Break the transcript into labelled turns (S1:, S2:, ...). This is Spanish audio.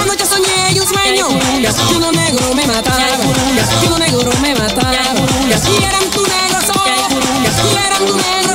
S1: Anoche soñé y un sueño que uno negro me mataba, que uno negro me mataba. Y eran tu negro, y eran tu negro.